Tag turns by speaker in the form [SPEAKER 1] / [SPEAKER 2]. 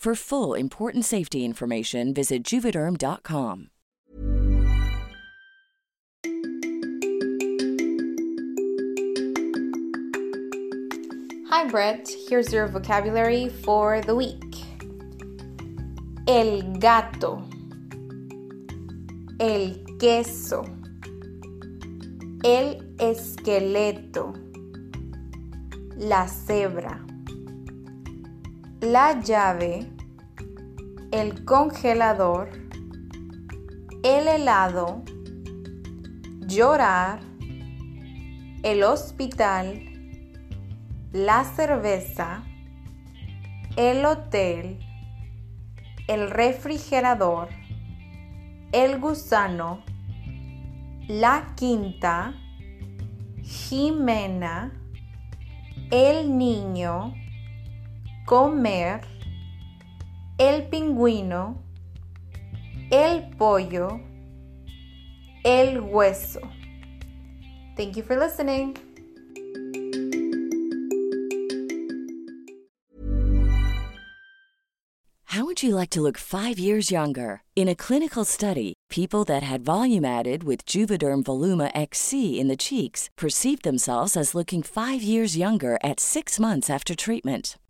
[SPEAKER 1] For full important safety information, visit juvederm.com.
[SPEAKER 2] Hi, Brett. Here's your vocabulary for the week. El gato, el queso, el esqueleto, la cebra, la llave, el congelador, el helado, llorar, el hospital, la cerveza, el hotel, el refrigerador, el gusano, la quinta, Jimena, el niño, comer, el pingüino, el pollo, el hueso. Thank you for listening.
[SPEAKER 1] How would you like to look five years younger? In a clinical study, people that had volume added with Juvederm Voluma XC in the cheeks perceived themselves as looking five years younger at six months after treatment.